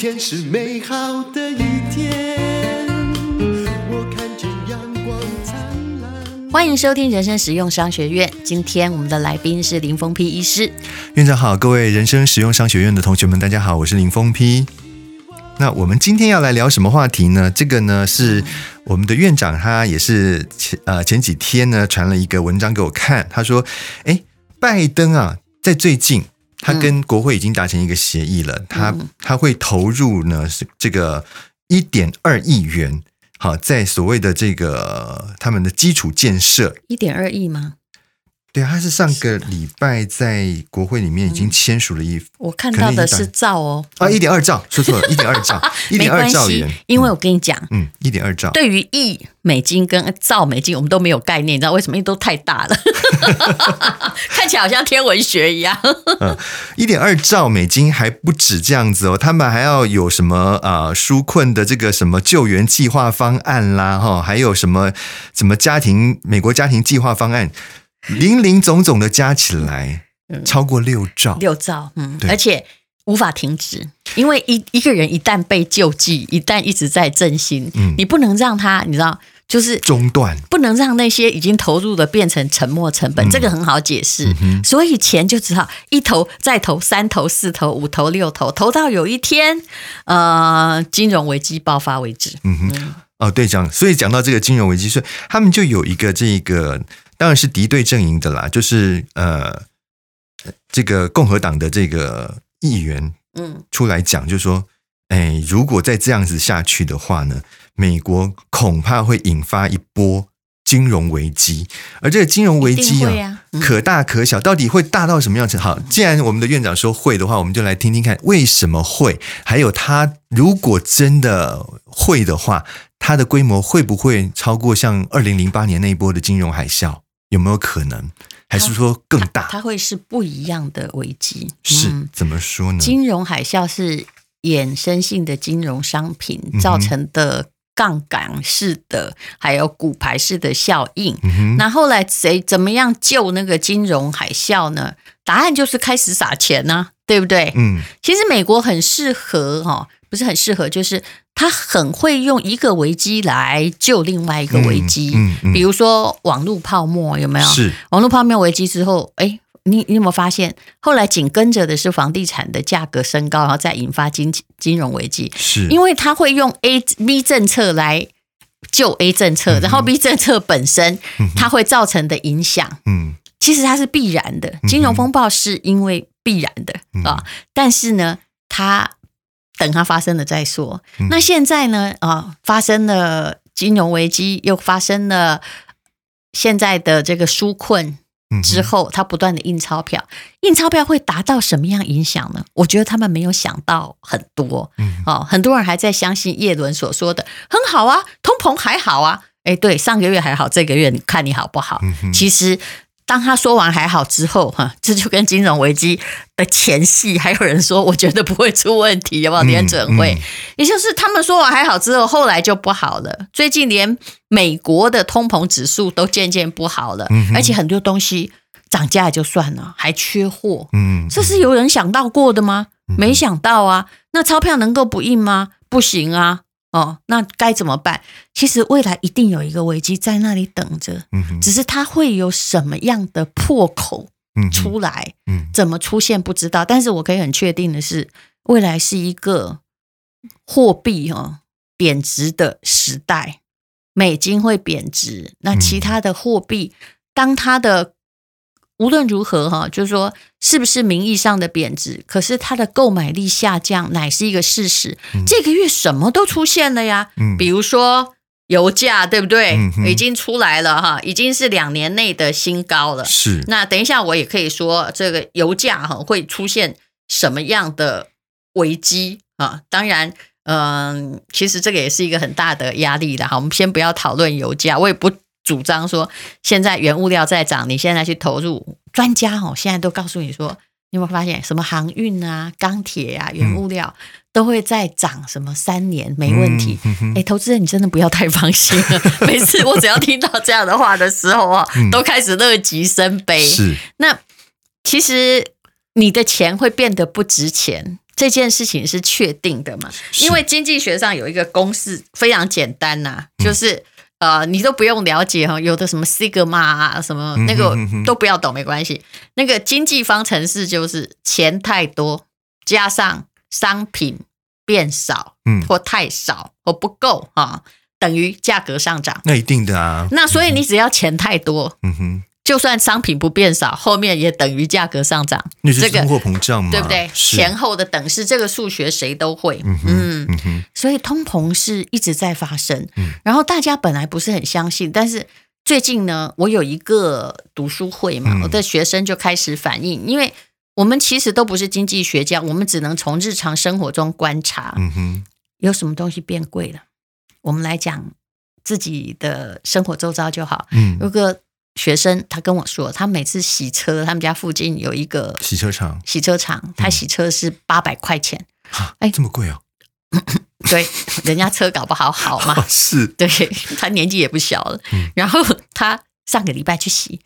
天是美好的一天，我看见阳光灿烂。欢迎收听人生实用商学院。今天我们的来宾是林峰批医师。院长好，各位人生实用商学院的同学们，大家好，我是林峰批。那我们今天要来聊什么话题呢？这个呢是我们的院长，他也是前呃前几天呢传了一个文章给我看，他说：“哎，拜登啊，在最近。”他跟国会已经达成一个协议了，嗯、他他会投入呢是这个一点二亿元，好，在所谓的这个他们的基础建设，一点二亿吗？对，他是上个礼拜在国会里面已经签署了一，嗯、我看到的是兆哦，啊，一点二兆，说错了，一点二兆，一点二兆元，因为我跟你讲，嗯，一点二兆，对于亿美金跟兆美金，我们都没有概念，你知道为什么？因为都太大了，看起来好像天文学一样。嗯，一点二兆美金还不止这样子哦，他们还要有什么啊？纾困的这个什么救援计划方案啦，哈，还有什么什么家庭美国家庭计划方案。零零总总的加起来，超过六兆，六兆，嗯，对。而且无法停止，因为一一个人一旦被救济，一旦一直在振兴，嗯，你不能让他，你知道，就是中断，不能让那些已经投入的变成沉没成本，嗯、这个很好解释，嗯嗯、所以钱就只好一投再投，三投四投五投六投，投到有一天，呃，金融危机爆发为止。嗯哼，嗯。哦，对，讲，所以讲到这个金融危机，所以他们就有一个这个。当然是敌对阵营的啦，就是呃，这个共和党的这个议员，嗯，出来讲，就是说，哎，如果再这样子下去的话呢，美国恐怕会引发一波金融危机，而这个金融危机啊，啊。嗯、可大可小，到底会大到什么样子？好，既然我们的院长说会的话，我们就来听听看为什么会，还有他如果真的会的话，它的规模会不会超过像二零零八年那一波的金融海啸？有没有可能？还是说更大？它会是不一样的危机。是、嗯、怎么说呢？金融海啸是衍生性的金融商品造成的杠杆式的，还有股牌式的效应。嗯、那后来谁怎么样救那个金融海啸呢？答案就是开始撒钱呢、啊，对不对？嗯，其实美国很适合哈。不是很适合，就是他很会用一个危机来救另外一个危机。嗯，嗯，嗯，比如说网络泡沫有没有？是网络泡沫危机之后，哎，你你有没有发现，后来紧跟着的是房地产的价格升高，然后再引发金金融危机。是，因为他会用 A B 政策来救 A 政策，嗯、然后 B 政策本身它会造成的影响，嗯，其实它是必然的。金融风暴是因为必然的啊，但是呢，它。等它发生了再说。那现在呢？啊，发生了金融危机，又发生了现在的这个纾困之后，它不断的印钞票，印钞票会达到什么样影响呢？我觉得他们没有想到很多。哦，很多人还在相信叶伦所说的很好啊，通膨还好啊。哎，对，上个月还好，这个月你看你好不好？其实。当他说完还好之后，哈，这就跟金融危机的前戏，还有人说我觉得不会出问题，有没有联准会？嗯嗯、也就是他们说完还好之后，后来就不好了。最近连美国的通膨指数都渐渐不好了，嗯、而且很多东西涨价也就算了，还缺货。嗯，这是有人想到过的吗？嗯、没想到啊。那钞票能够不印吗？不行啊。哦，那该怎么办？其实未来一定有一个危机在那里等着，嗯、只是它会有什么样的破口出来，嗯、怎么出现不知道。但是我可以很确定的是，未来是一个货币哦贬值的时代，美金会贬值，那其他的货币当它的。无论如何，哈，就是说，是不是名义上的贬值？可是它的购买力下降乃是一个事实。嗯、这个月什么都出现了呀，嗯、比如说油价，对不对？嗯、已经出来了哈，已经是两年内的新高了。是。那等一下我也可以说，这个油价哈会出现什么样的危机啊？当然，嗯，其实这个也是一个很大的压力的哈。我们先不要讨论油价，我也不。主张说，现在原物料在涨，你现在去投入，专家哦，现在都告诉你说，你有没有发现什么航运啊、钢铁啊、原物料都会再涨什么三年没问题？哎、嗯欸，投资人你真的不要太放心了。每次我只要听到这样的话的时候啊，嗯、都开始乐极生悲。是，那其实你的钱会变得不值钱。这件事情是确定的嘛？因为经济学上有一个公式非常简单呐、啊，就是、嗯、呃，你都不用了解哈，有的什么 sigma 啊，什么那个都不要懂，没关系。那个经济方程式就是钱太多加上商品变少，嗯，或太少或不够啊，等于价格上涨。那一定的啊。那所以你只要钱太多，嗯哼。就算商品不变少，后面也等于价格上涨。那是通货膨胀嘛、这个？对不对？前后的等式，这个数学谁都会。嗯嗯，嗯所以通膨是一直在发生。嗯，然后大家本来不是很相信，但是最近呢，我有一个读书会嘛，嗯、我的学生就开始反映，因为我们其实都不是经济学家，我们只能从日常生活中观察。嗯哼，有什么东西变贵了？我们来讲自己的生活周遭就好。嗯，如果学生他跟我说，他每次洗车，他们家附近有一个洗车场，洗车场他洗车是八百块钱，哎、嗯，这么贵哦？对，人家车搞不好好嘛，哦、是，对，他年纪也不小了，嗯、然后他上个礼拜去洗，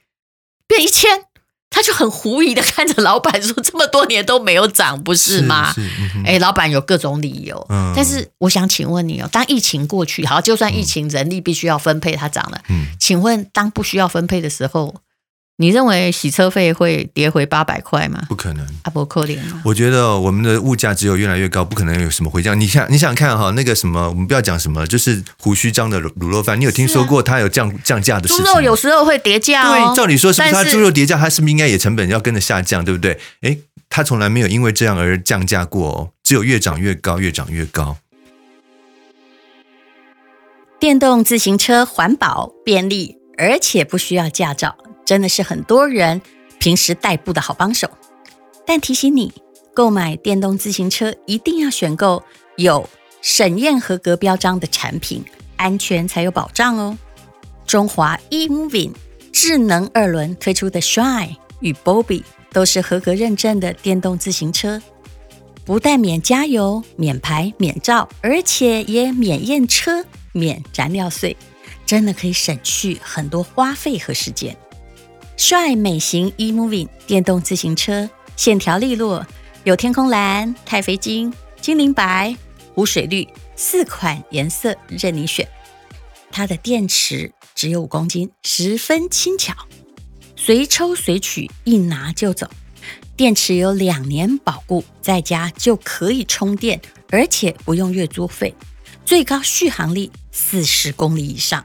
变一千。他就很狐疑的看着老板说：“这么多年都没有涨，不是吗？”哎、嗯欸，老板有各种理由。嗯，但是我想请问你哦，当疫情过去，好，就算疫情人力必须要分配，它涨了。嗯，请问当不需要分配的时候？你认为洗车费会跌回八百块吗？不可能，阿伯扣脸。我觉得我们的物价只有越来越高，不可能有什么回降。你想，你想看哈，那个什么，我们不要讲什么，就是胡须张的卤肉饭，你有听说过它有降降价的事情？猪肉有时候会跌价哦。对，照理说是不是它猪肉跌价，它是不是应该也成本要跟着下降，对不对？诶，它从来没有因为这样而降价过哦，只有越涨越高，越涨越高。电动自行车环保、便利，而且不需要驾照。真的是很多人平时代步的好帮手，但提醒你，购买电动自行车一定要选购有审验合格标章的产品，安全才有保障哦。中华 e-moving 智能二轮推出的 Shine 与 Bobby 都是合格认证的电动自行车，不但免加油、免牌、免照，而且也免验车、免燃料税，真的可以省去很多花费和时间。帅美型 e-moving 电动自行车，线条利落，有天空蓝、太妃金、精灵白、湖水绿四款颜色任你选。它的电池只有五公斤，十分轻巧，随抽随取，一拿就走。电池有两年保固，在家就可以充电，而且不用月租费，最高续航力四十公里以上。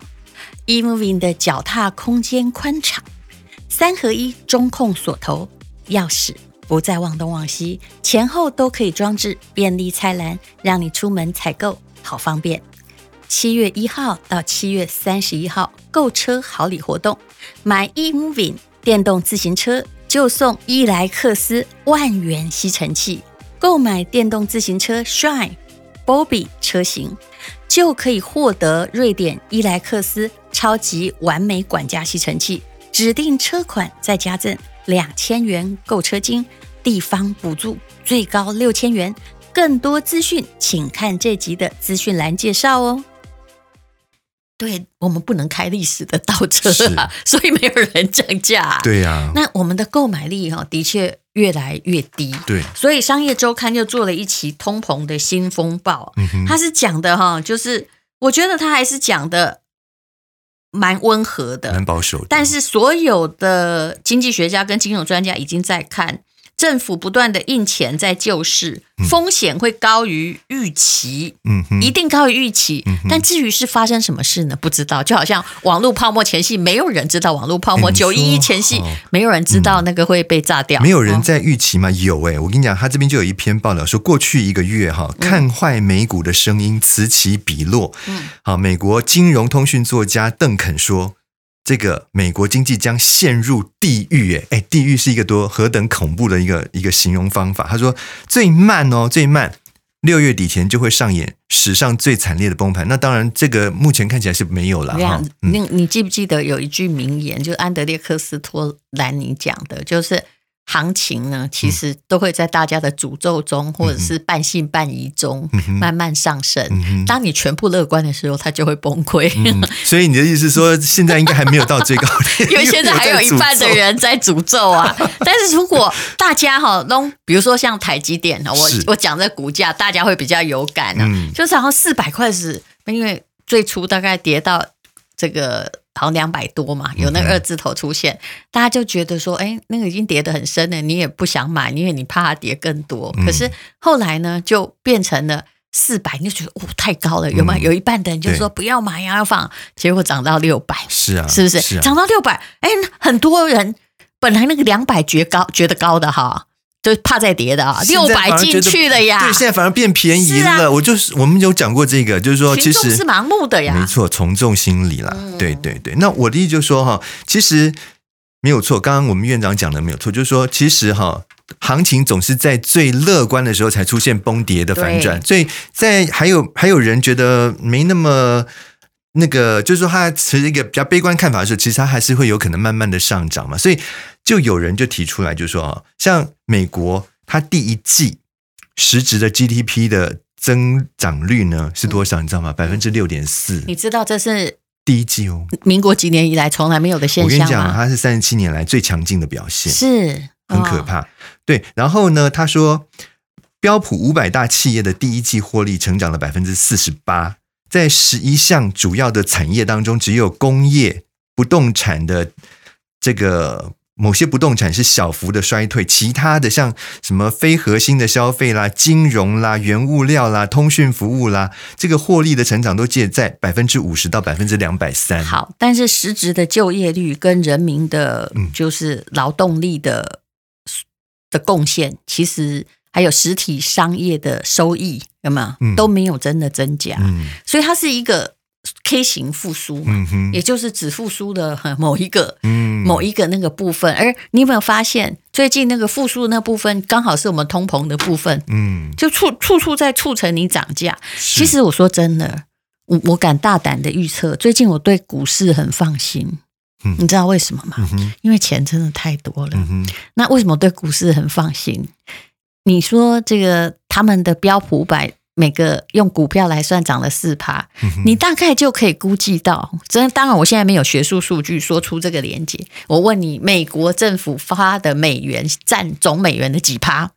e-moving 的脚踏空间宽敞。三合一中控锁头，钥匙不再忘东忘西，前后都可以装置便利菜篮，让你出门采购好方便。七月一号到七月三十一号购车好礼活动，买 e-moving 电动自行车就送伊莱克斯万元吸尘器，购买电动自行车 Shine Bobby 车型。就可以获得瑞典伊莱克斯超级完美管家吸尘器。指定车款再加赠两千元购车金，地方补助最高六千元。更多资讯请看这集的资讯栏介绍哦。对，我们不能开历史的倒车啊，所以没有人降价。对呀、啊，那我们的购买力哈的确越来越低。对，所以商业周刊又做了一期通膨的新风暴。嗯哼，他是讲的哈，就是我觉得他还是讲的。蛮温和的，蛮保守的，但是所有的经济学家跟金融专家已经在看。政府不断的印钱在救市，风险会高于预期，嗯哼，一定高于预期。嗯、但至于是发生什么事呢？不知道。就好像网络泡沫前夕，没有人知道网络泡沫；九一一前夕，没有人知道那个会被炸掉。嗯、没有人在预期吗？有哎、欸，我跟你讲，他这边就有一篇报道说，过去一个月哈，看坏美股的声音此起彼落。嗯，好，美国金融通讯作家邓肯说。这个美国经济将陷入地狱，哎，地狱是一个多何等恐怖的一个一个形容方法。他说最慢哦，最慢六月底前就会上演史上最惨烈的崩盘。那当然，这个目前看起来是没有了哈。你你记不记得有一句名言，就是安德烈克斯托兰尼讲的，就是行情呢，其实都会在大家的诅咒中，或者是半信半疑中慢慢上升。当你全部乐观的时候，它就会崩溃。所以你的意思是说，现在应该还没有到最高点，因为现在还有一半的人在诅咒啊。但是如果大家哈，都比如说像台积电，我我讲这股价，大家会比较有感啊。就是好像四百块是，因为最初大概跌到这个。好像两百多嘛，有那个二字头出现，嗯、大家就觉得说，哎，那个已经跌得很深了，你也不想买，因为你怕它跌更多。嗯、可是后来呢，就变成了四百，你就觉得哦，太高了，有吗？嗯、有一半的人就说不要买呀，要放，结果涨到六百，是啊，是不是？是啊、涨到六百，哎，很多人本来那个两百觉高，觉得高的哈。就怕再跌的啊，六百进去了呀。对，现在反而变便宜了。啊、我就是我们有讲过这个，就是说，其实是盲目的呀。没错，从众心理啦。嗯、对对对。那我的意思就是说哈，其实没有错。刚刚我们院长讲的没有错，就是说，其实哈，行情总是在最乐观的时候才出现崩跌的反转。所以在还有还有人觉得没那么。那个就是说，他持一个比较悲观看法的时候，其实他还是会有可能慢慢的上涨嘛。所以就有人就提出来，就说啊，像美国，它第一季实质的 GDP 的增长率呢是多少？你知道吗？百分之六点四。你知道这是第一季哦，民国几年以来从来没有的现象。我跟你讲，它是三十七年来最强劲的表现，是很可怕。对，然后呢，他说标普五百大企业的第一季获利成长了百分之四十八。在十一项主要的产业当中，只有工业不动产的这个某些不动产是小幅的衰退，其他的像什么非核心的消费啦、金融啦、原物料啦、通讯服务啦，这个获利的成长都介在百分之五十到百分之两百三。好，但是实质的就业率跟人民的，就是劳动力的、嗯、的贡献，其实。还有实体商业的收益有没有？嗯、都没有真的增加，嗯、所以它是一个 K 型复苏嘛，嗯、也就是只复苏的某一个、嗯、某一个那个部分。而你有没有发现，最近那个复苏的那部分，刚好是我们通膨的部分，嗯，就处处处在促成你涨价。其实我说真的，我我敢大胆的预测，最近我对股市很放心。嗯、你知道为什么吗？嗯、因为钱真的太多了。嗯、那为什么对股市很放心？你说这个他们的标普五百每个用股票来算涨了四趴，嗯、你大概就可以估计到。真，当然我现在没有学术数据说出这个连接。我问你，美国政府发的美元占总美元的几趴？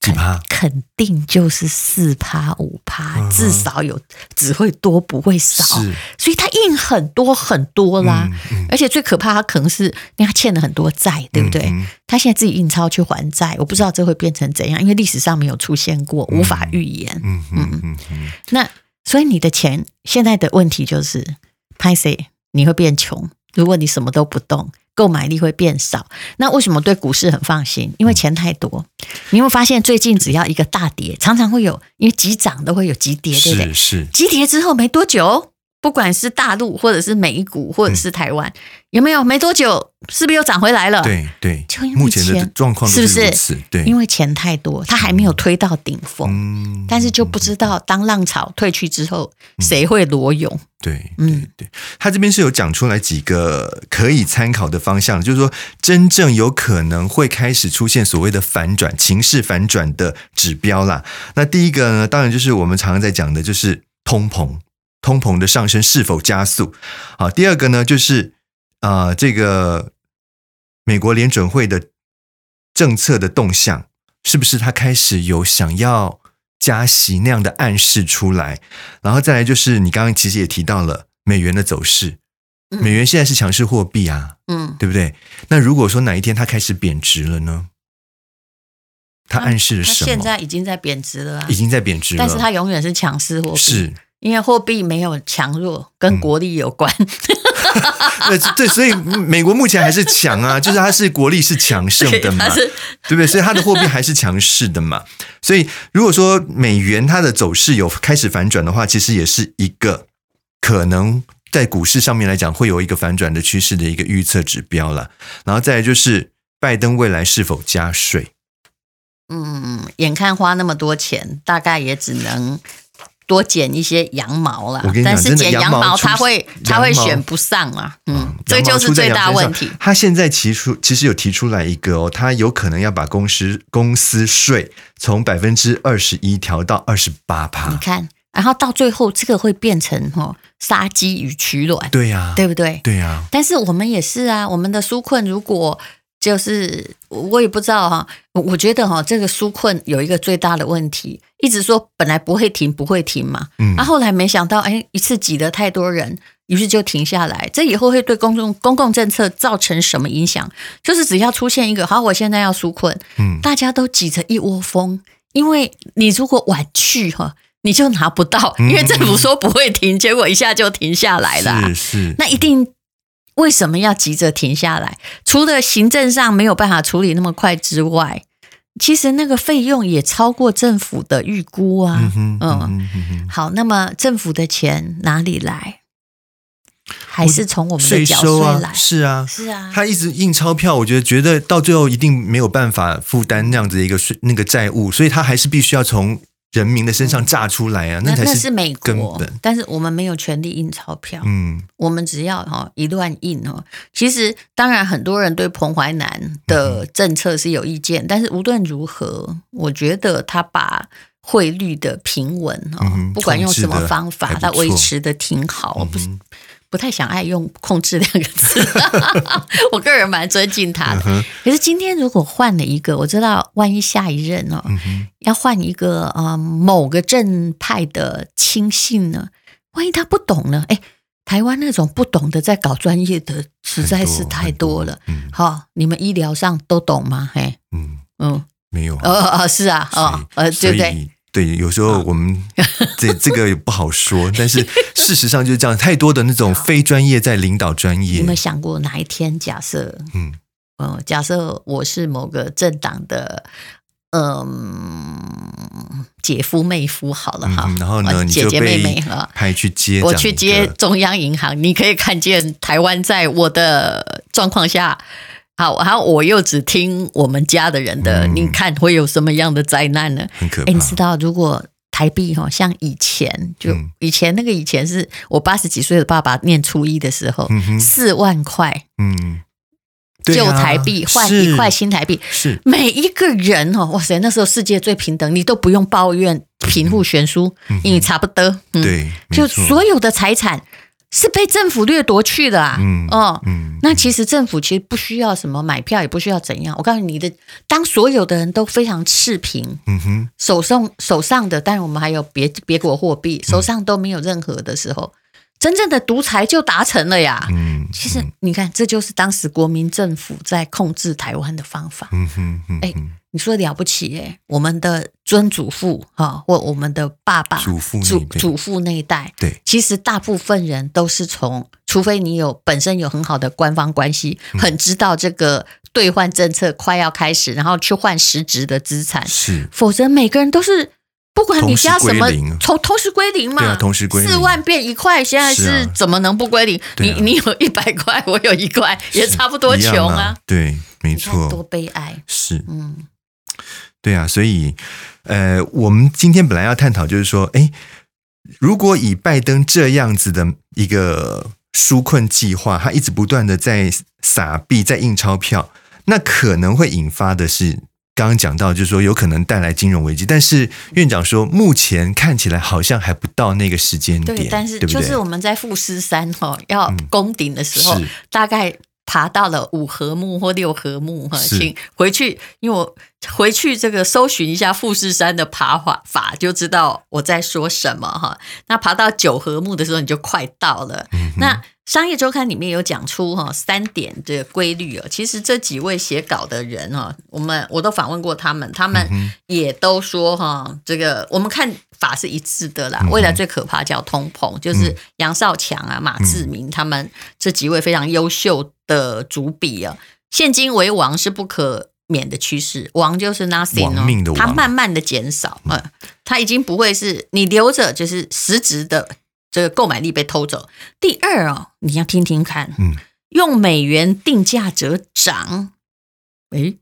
几趴？肯定就是四趴五趴，至少有，只会多不会少。所以他印很多很多啦。嗯嗯、而且最可怕，他可能是因为他欠了很多债，对不对？他现在自己印钞去还债，我不知道这会变成怎样，因为历史上没有出现过，无法预言。嗯嗯嗯嗯。那所以你的钱现在的问题就是，拍谁你会变穷？如果你什么都不动。购买力会变少，那为什么对股市很放心？因为钱太多。你有没有发现最近只要一个大跌，常常会有，因为急涨都会有急跌，对不对？是是。急跌之后没多久。不管是大陆，或者是美股，或者是台湾，嗯、有没有？没多久，是不是又涨回来了？对对，就因为目前的状况是不是？对，因为钱太多，它还没有推到顶峰，嗯、但是就不知道当浪潮退去之后，嗯、谁会裸泳？对，嗯，对，他这边是有讲出来几个可以参考的方向，就是说真正有可能会开始出现所谓的反转、情势反转的指标啦。那第一个呢，当然就是我们常常在讲的，就是通膨。通膨的上升是否加速？好，第二个呢，就是啊、呃，这个美国联准会的政策的动向，是不是它开始有想要加息那样的暗示出来？然后再来就是你刚刚其实也提到了美元的走势，美元现在是强势货币啊，嗯，对不对？那如果说哪一天它开始贬值了呢？它暗示了什么？现在已经在贬值了啊，已经在贬值了，但是它永远是强势货币。是。因为货币没有强弱，跟国力有关。对、嗯、对，所以美国目前还是强啊，就是它是国力是强盛的嘛，对，对不对？所以它的货币还是强势的嘛。所以如果说美元它的走势有开始反转的话，其实也是一个可能在股市上面来讲会有一个反转的趋势的一个预测指标了。然后再来就是拜登未来是否加税？嗯，眼看花那么多钱，大概也只能。多剪一些羊毛啦。我跟你讲，但是剪羊毛他会他会选不上啊，嗯，嗯这就是最大问题。他现在提出其实有提出来一个哦，他有可能要把公司公司税从百分之二十一调到二十八趴。你看，然后到最后这个会变成哦杀鸡与取卵，对呀、啊，对不对？对呀、啊。但是我们也是啊，我们的纾困如果。就是我也不知道哈，我觉得哈，这个纾困有一个最大的问题，一直说本来不会停，不会停嘛，嗯，啊，后来没想到，哎，一次挤得太多人，于是就停下来。这以后会对公众公共政策造成什么影响？就是只要出现一个，好，我现在要纾困，嗯，大家都挤成一窝蜂，因为你如果晚去哈，你就拿不到，因为政府说不会停，结果一下就停下来了，是是，那一定。为什么要急着停下来？除了行政上没有办法处理那么快之外，其实那个费用也超过政府的预估啊。嗯嗯，嗯，嗯好，那么政府的钱哪里来？还是从我们的缴税来？是啊，是啊。他一直印钞票，我觉得觉得到最后一定没有办法负担那样子的一个税那个债务，所以他还是必须要从。人民的身上榨出来啊，那才是美国。但是我们没有权利印钞票，嗯，我们只要哈一乱印哦。其实当然很多人对彭淮南的政策是有意见，但是无论如何，我觉得他把汇率的平稳哦，不管用什么方法，他维持的挺好。不太想爱用“控制”两个字，我个人蛮尊敬他的。可是今天如果换了一个，我知道万一下一任哦，要换一个呃某个正派的亲信呢，万一他不懂呢？哎，台湾那种不懂的在搞专业的实在是太多了。好，你们医疗上都懂吗？嘿，嗯嗯，没有。哦哦，是啊，哦呃，对对。对，有时候我们这这个也不好说，但是事实上就是这样，太多的那种非专业在领导专业。有没有想过哪一天，假设，嗯，呃，假设我是某个政党的，嗯、呃，姐夫妹夫，好了哈、嗯，然后呢，姐姐妹妹哈，派去接，我去接中央银行，你可以看见台湾在我的状况下。好，然后我又只听我们家的人的，嗯、你看会有什么样的灾难呢？很可怕。你知道，如果台币哈，像以前，就以前那个以前是我八十几岁的爸爸念初一的时候，四、嗯、万块，嗯，旧台币换一块新台币，是。每一个人哦，哇塞，那时候世界最平等，你都不用抱怨贫富悬殊，因为、嗯、差不多，嗯、对，就所有的财产。是被政府掠夺去的啊！嗯哦，嗯，那其实政府其实不需要什么买票，也不需要怎样。我告诉你的，当所有的人都非常赤贫，嗯哼，手上手上的，当然我们还有别别国货币，手上都没有任何的时候，真正的独裁就达成了呀。嗯，其实你看，这就是当时国民政府在控制台湾的方法。嗯哼，哎。你说了不起哎，我们的曾祖父哈，或我们的爸爸、祖父、祖祖父那一代，对，其实大部分人都是从，除非你有本身有很好的官方关系，很知道这个兑换政策快要开始，然后去换实质的资产，是，否则每个人都是不管你家什么，从同时归零嘛，同时归零，四万变一块，现在是怎么能不归零？你你有一百块，我有一块，也差不多穷啊，对，没错，多悲哀，是，嗯。对啊，所以，呃，我们今天本来要探讨，就是说，哎，如果以拜登这样子的一个纾困计划，他一直不断的在撒币、在印钞票，那可能会引发的是刚刚讲到，就是说有可能带来金融危机。但是院长说，目前看起来好像还不到那个时间点，对，但是就是我们在富士山哈要攻顶的时候，嗯、大概。爬到了五合目或六合目哈，请回去，因为我回去这个搜寻一下富士山的爬法法，就知道我在说什么哈。那爬到九合目的时候，你就快到了。嗯、那商业周刊里面有讲出哈三点的规律哦。其实这几位写稿的人哈，我们我都访问过他们，他们也都说哈，这个我们看法是一致的啦。未来最可怕叫通膨，就是杨少强啊、马志明他们这几位非常优秀的主笔啊，现金为王是不可免的趋势，王就是 nothing 哦，它慢慢的减少，嗯，它已经不会是你留着就是实质的这个购买力被偷走。第二哦，你要听听看，嗯，用美元定价者涨，诶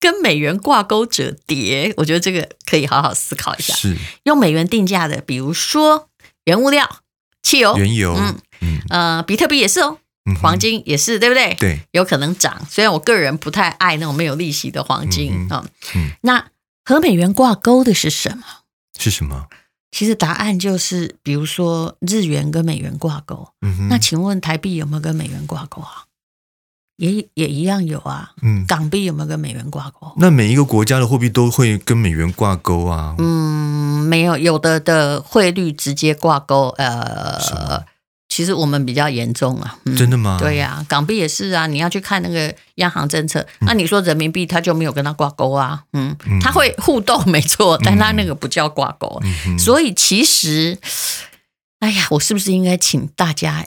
跟美元挂钩者跌，我觉得这个可以好好思考一下。是用美元定价的，比如说原物料、汽油、原油，嗯嗯呃，比特币也是哦，黄金也是，对不对？对，有可能涨。虽然我个人不太爱那种没有利息的黄金啊。嗯，那和美元挂钩的是什么？是什么？其实答案就是，比如说日元跟美元挂钩。嗯，那请问台币有没有跟美元挂钩啊？也也一样有啊。嗯，港币有没有跟美元挂钩？那每一个国家的货币都会跟美元挂钩啊？嗯，没有，有的的汇率直接挂钩。呃，其实我们比较严重啊。嗯、真的吗？对呀、啊，港币也是啊。你要去看那个央行政策，嗯、那你说人民币它就没有跟它挂钩啊？嗯，它会互动没错，但它那个不叫挂钩。嗯、所以其实，哎呀，我是不是应该请大家？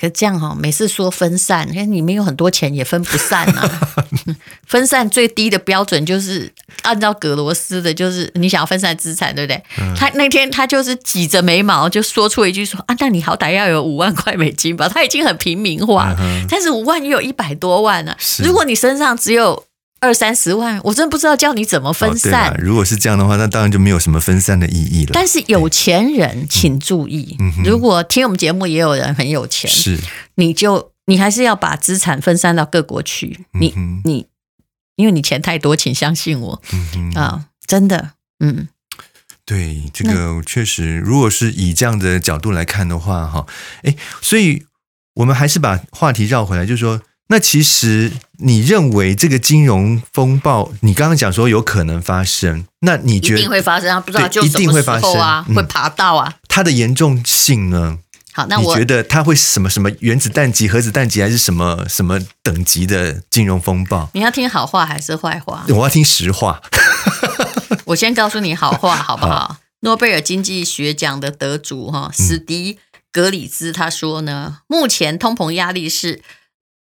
可这样哈，每次说分散，你看你们有很多钱也分不散啊。分散最低的标准就是按照葛罗斯的，就是你想要分散资产，对不对？嗯、他那天他就是挤着眉毛就说出一句说啊，那你好歹要有五万块美金吧？他已经很平民化，嗯、但是五万也有一百多万呢、啊。如果你身上只有。二三十万，我真的不知道教你怎么分散。哦、如果是这样的话，那当然就没有什么分散的意义了。但是有钱人请注意，如果听我们节目也有人很有钱，是你就你还是要把资产分散到各国去。你、嗯、你因为你钱太多，请相信我、啊，真的，嗯，对，这个确实，如果是以这样的角度来看的话，哈，哎，所以我们还是把话题绕回来，就是说。那其实你认为这个金融风暴，你刚刚讲说有可能发生，那你觉得一定会发生啊？不知道就？一定会发生啊？会爬到啊？它的严重性呢？好，那我你觉得它会什么什么原子弹级、核子弹级，还是什么什么等级的金融风暴？你要听好话还是坏话？我要听实话。我先告诉你好话好不好？诺贝尔经济学奖的得主哈史迪格里兹他说呢，目前通膨压力是。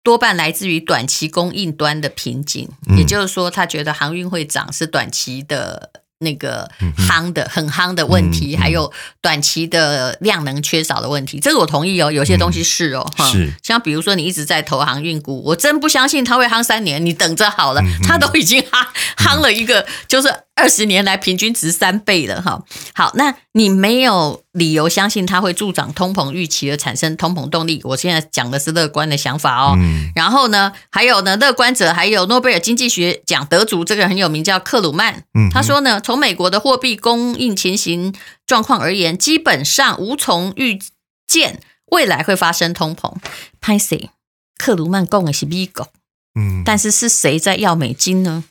多半来自于短期供应端的瓶颈，也就是说，他觉得航运会涨是短期的那个夯的很夯的问题，还有短期的量能缺少的问题。这个我同意哦，有些东西是哦，哈，是。像比如说你一直在投航运股，我真不相信他会夯三年，你等着好了，他都已经夯夯了一个，就是。二十年来平均值三倍了哈，好，那你没有理由相信它会助长通膨预期而产生通膨动力。我现在讲的是乐观的想法哦。嗯、然后呢，还有呢，乐观者还有诺贝尔经济学奖得主，这个很有名，叫克鲁曼。嗯、他说呢，从美国的货币供应情形状况而言，基本上无从预见未来会发生通膨。拍谁？克鲁曼供的是美国，嗯，但是是谁在要美金呢？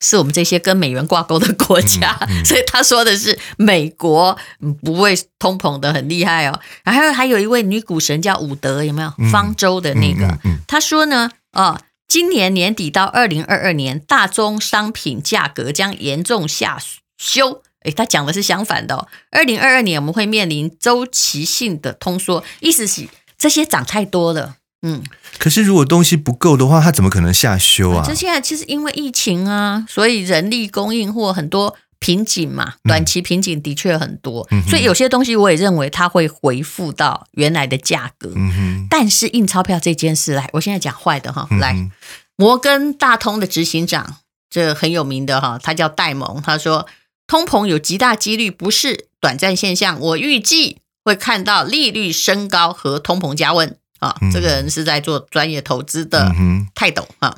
是我们这些跟美元挂钩的国家，嗯嗯、所以他说的是美国不会通膨的很厉害哦。然后还有一位女股神叫伍德，有没有？方舟的那个，他说呢，哦，今年年底到二零二二年，大宗商品价格将严重下修。诶，他讲的是相反的哦。二零二二年我们会面临周期性的通缩，意思是这些涨太多了。嗯，可是如果东西不够的话，他怎么可能下修啊？这现在其实因为疫情啊，所以人力供应或很多瓶颈嘛，短期瓶颈的确很多，嗯、所以有些东西我也认为它会回复到原来的价格。嗯哼。但是印钞票这件事来，我现在讲坏的哈，来，嗯、摩根大通的执行长，这很有名的哈，他叫戴蒙，他说通膨有极大几率不是短暂现象，我预计会看到利率升高和通膨加温。啊，这个人是在做专业投资的，泰斗啊。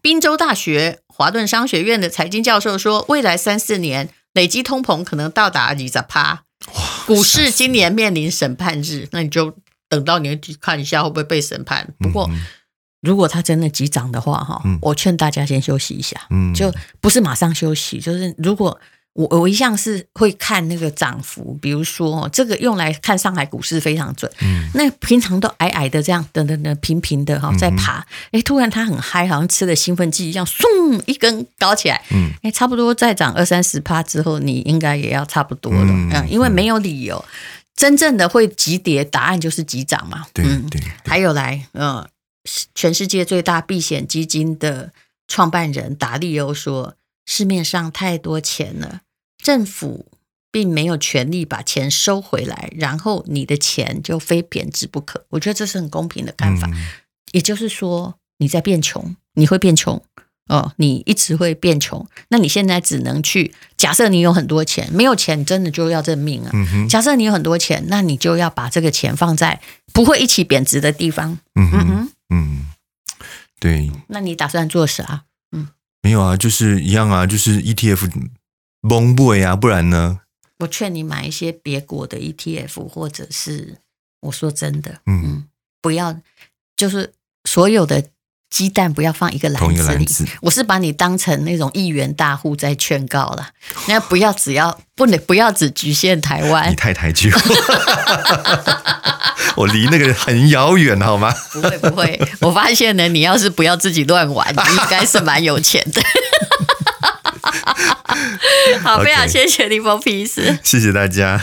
宾州大学华顿商学院的财经教授说，未来三四年累积通膨可能到达二十趴。股市今年面临审判日，那你就等到年底看一下会不会被审判。不过，如果它真的急涨的话，哈，我劝大家先休息一下，就不是马上休息，就是如果。我我一向是会看那个涨幅，比如说这个用来看上海股市非常准。嗯，那平常都矮矮的这样，等等等平平的哈，在爬，哎、嗯，突然它很嗨，好像吃了兴奋剂一样，嗖一根高起来。嗯，哎，差不多再涨二三十趴之后，你应该也要差不多了。嗯，嗯，因为没有理由真正的会急跌，答案就是急涨嘛。对对。对，还有来，嗯，全世界最大避险基金的创办人达利欧说。市面上太多钱了，政府并没有权利把钱收回来，然后你的钱就非贬值不可。我觉得这是很公平的看法。嗯、也就是说，你在变穷，你会变穷，哦，你一直会变穷。那你现在只能去假设你有很多钱，没有钱真的就要认命啊。嗯，假设你有很多钱，那你就要把这个钱放在不会一起贬值的地方。嗯哼嗯哼，嗯，对，那你打算做啥？嗯，没有啊，就是一样啊，就是 ETF 崩不啊，不然呢？我劝你买一些别国的 ETF，或者是我说真的，嗯嗯，不要就是所有的。鸡蛋不要放一个篮子。我是把你当成那种亿元大户在劝告了。那不要只要不能不要只局限台湾。你太抬举我，我离那个很遥远，好吗？不会不会，我发现呢，你要是不要自己乱玩，你 应该是蛮有钱的。好，非常谢谢你，Nippon Peace，谢谢大家。